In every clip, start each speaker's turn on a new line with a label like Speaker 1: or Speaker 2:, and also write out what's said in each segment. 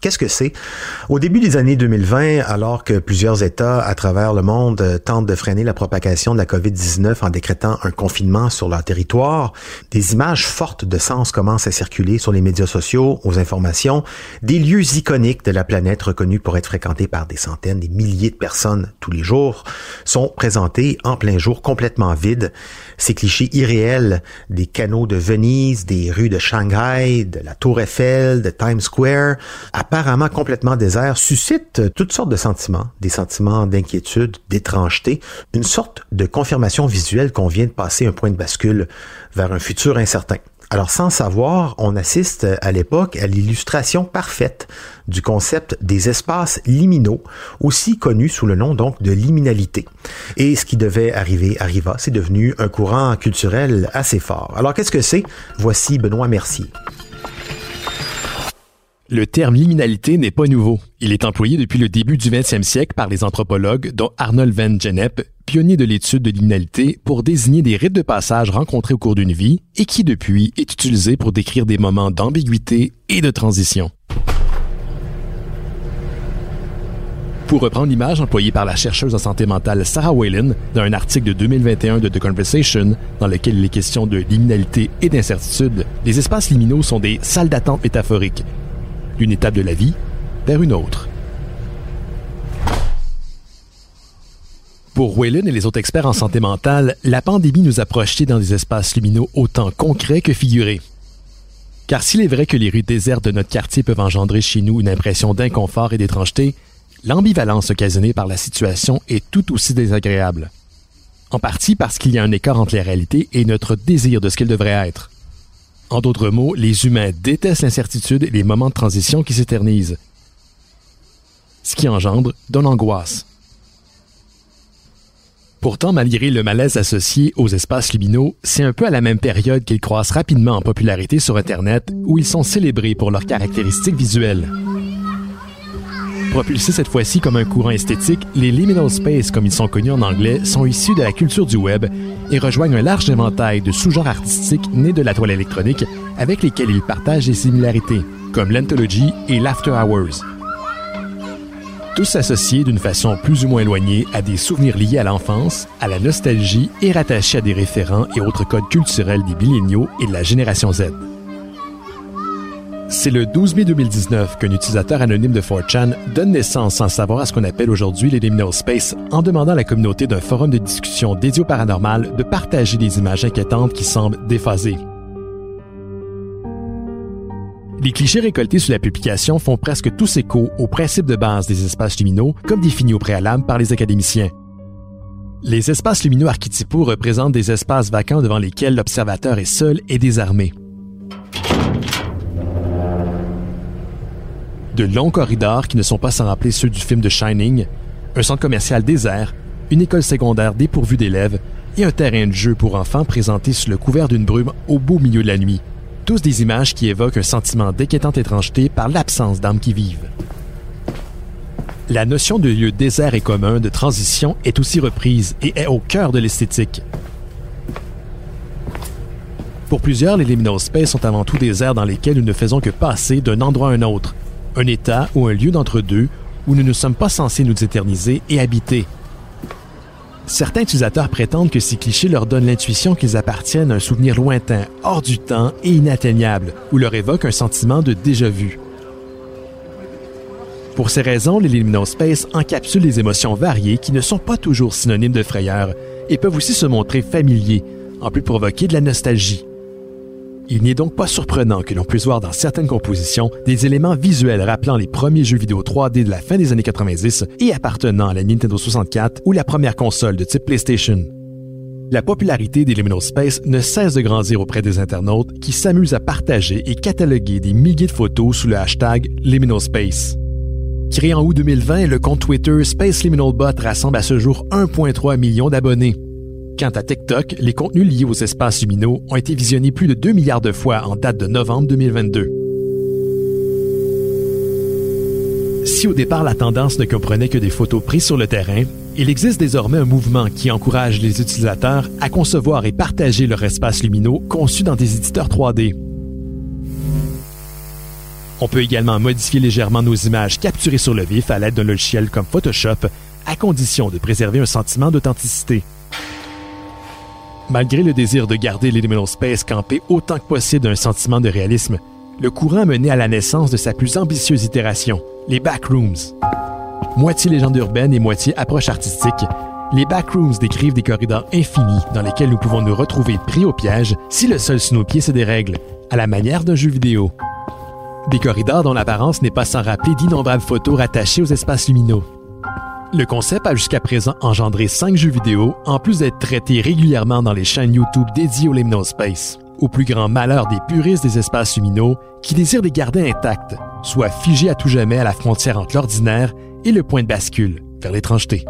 Speaker 1: Qu'est-ce que c'est? Au début des années 2020, alors que plusieurs États à travers le monde euh, tentent de freiner la propagation de la COVID-19 en décrétant un confinement sur leur territoire, des images fortes de sens commencent à circuler sur les médias sociaux, aux informations, des lieux iconiques de la planète reconnus pour être fréquentés par des centaines, des milliers de personnes tous les jours, sont présentés en plein jour complètement vides. Ces clichés irréels des canaux de Venise, des rues de Shanghai, de la Tour Eiffel, de Times Square, apparemment complètement désert, suscite toutes sortes de sentiments, des sentiments d'inquiétude, d'étrangeté, une sorte de confirmation visuelle qu'on vient de passer un point de bascule vers un futur incertain. Alors sans savoir, on assiste à l'époque à l'illustration parfaite du concept des espaces liminaux, aussi connus sous le nom donc de liminalité. Et ce qui devait arriver arriva, c'est devenu un courant culturel assez fort. Alors qu'est-ce que c'est? Voici Benoît Mercier.
Speaker 2: Le terme liminalité n'est pas nouveau. Il est employé depuis le début du 20e siècle par les anthropologues, dont Arnold van Gennep, pionnier de l'étude de liminalité, pour désigner des rites de passage rencontrés au cours d'une vie et qui, depuis, est utilisé pour décrire des moments d'ambiguïté et de transition. Pour reprendre l'image employée par la chercheuse en santé mentale Sarah Whalen dans un article de 2021 de The Conversation dans lequel il est question de liminalité et d'incertitude, les espaces liminaux sont des salles d'attente métaphoriques d'une étape de la vie vers une autre. Pour Whalen et les autres experts en santé mentale, la pandémie nous a projetés dans des espaces lumineux autant concrets que figurés. Car s'il est vrai que les rues désertes de notre quartier peuvent engendrer chez nous une impression d'inconfort et d'étrangeté, l'ambivalence occasionnée par la situation est tout aussi désagréable. En partie parce qu'il y a un écart entre la réalité et notre désir de ce qu'elle devrait être. En d'autres mots, les humains détestent l'incertitude et les moments de transition qui s'éternisent, ce qui engendre de l'angoisse. Pourtant, malgré le malaise associé aux espaces liminaux, c'est un peu à la même période qu'ils croissent rapidement en popularité sur Internet, où ils sont célébrés pour leurs caractéristiques visuelles. Propulsés cette fois-ci comme un courant esthétique, les liminal space, comme ils sont connus en anglais, sont issus de la culture du web et rejoignent un large éventail de sous-genres artistiques nés de la toile électronique avec lesquels ils partagent des similarités, comme l'anthology et l'after hours. Tous associés d'une façon plus ou moins éloignée à des souvenirs liés à l'enfance, à la nostalgie et rattachés à des référents et autres codes culturels des milléniaux et de la génération Z. C'est le 12 mai 2019 qu'un utilisateur anonyme de 4chan donne naissance sans savoir à ce qu'on appelle aujourd'hui les liminal space en demandant à la communauté d'un forum de discussion dédié au paranormal de partager des images inquiétantes qui semblent déphasées. Les clichés récoltés sous la publication font presque tous écho au principe de base des espaces luminaux comme défini au préalable par les académiciens. Les espaces lumineux archétypaux représentent des espaces vacants devant lesquels l'observateur est seul et désarmé. De longs corridors qui ne sont pas sans rappeler ceux du film de Shining, un centre commercial désert, une école secondaire dépourvue d'élèves et un terrain de jeu pour enfants présenté sous le couvert d'une brume au beau milieu de la nuit. Tous des images qui évoquent un sentiment d'inquiétante étrangeté par l'absence d'âmes qui vivent. La notion de lieu désert et commun de transition est aussi reprise et est au cœur de l'esthétique. Pour plusieurs, les liminal space sont avant tout des aires dans lesquelles nous ne faisons que passer d'un endroit à un autre, un état ou un lieu d'entre-deux où nous ne sommes pas censés nous éterniser et habiter. Certains utilisateurs prétendent que ces clichés leur donnent l'intuition qu'ils appartiennent à un souvenir lointain, hors du temps et inatteignable, ou leur évoquent un sentiment de déjà-vu. Pour ces raisons, les liminal space encapsulent des émotions variées qui ne sont pas toujours synonymes de frayeur et peuvent aussi se montrer familiers, en plus provoquer de la nostalgie. Il n'est donc pas surprenant que l'on puisse voir dans certaines compositions des éléments visuels rappelant les premiers jeux vidéo 3D de la fin des années 90 et appartenant à la Nintendo 64 ou la première console de type PlayStation. La popularité des Liminal Space ne cesse de grandir auprès des internautes qui s'amusent à partager et cataloguer des milliers de photos sous le hashtag Liminal Space. Créé en août 2020, le compte Twitter Space rassemble à ce jour 1,3 million d'abonnés. Quant à TikTok, les contenus liés aux espaces luminaux ont été visionnés plus de 2 milliards de fois en date de novembre 2022. Si au départ la tendance ne comprenait que des photos prises sur le terrain, il existe désormais un mouvement qui encourage les utilisateurs à concevoir et partager leur espace lumineux conçu dans des éditeurs 3D. On peut également modifier légèrement nos images capturées sur le vif à l'aide d'un logiciel comme Photoshop, à condition de préserver un sentiment d'authenticité. Malgré le désir de garder l'Eliminal Space campé autant que possible d'un sentiment de réalisme, le courant a mené à la naissance de sa plus ambitieuse itération, les Backrooms. Moitié légende urbaine et moitié approche artistique, les Backrooms décrivent des corridors infinis dans lesquels nous pouvons nous retrouver pris au piège si le sol sous nos pieds se dérègle, à la manière d'un jeu vidéo. Des corridors dont l'apparence n'est pas sans rappeler d'innombrables photos rattachées aux espaces lumineux. Le concept a jusqu'à présent engendré cinq jeux vidéo, en plus d'être traité régulièrement dans les chaînes YouTube dédiées au Liminal Space, au plus grand malheur des puristes des espaces lumineux qui désirent les garder intacts, soit figés à tout jamais à la frontière entre l'ordinaire et le point de bascule, vers l'étrangeté.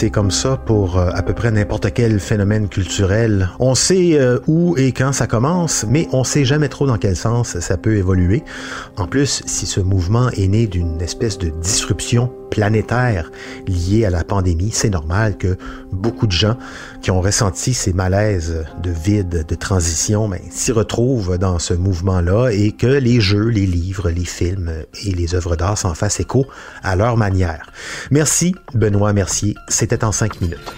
Speaker 1: C'est comme ça pour euh, à peu près n'importe quel phénomène culturel. On sait euh, où et quand ça commence, mais on sait jamais trop dans quel sens ça peut évoluer. En plus, si ce mouvement est né d'une espèce de disruption planétaire liée à la pandémie, c'est normal que beaucoup de gens qui ont ressenti ces malaises de vide, de transition, ben, s'y retrouvent dans ce mouvement-là et que les jeux, les livres, les films et les œuvres d'art s'en fassent écho à leur manière. Merci, Benoît Mercier. C'était en cinq minutes.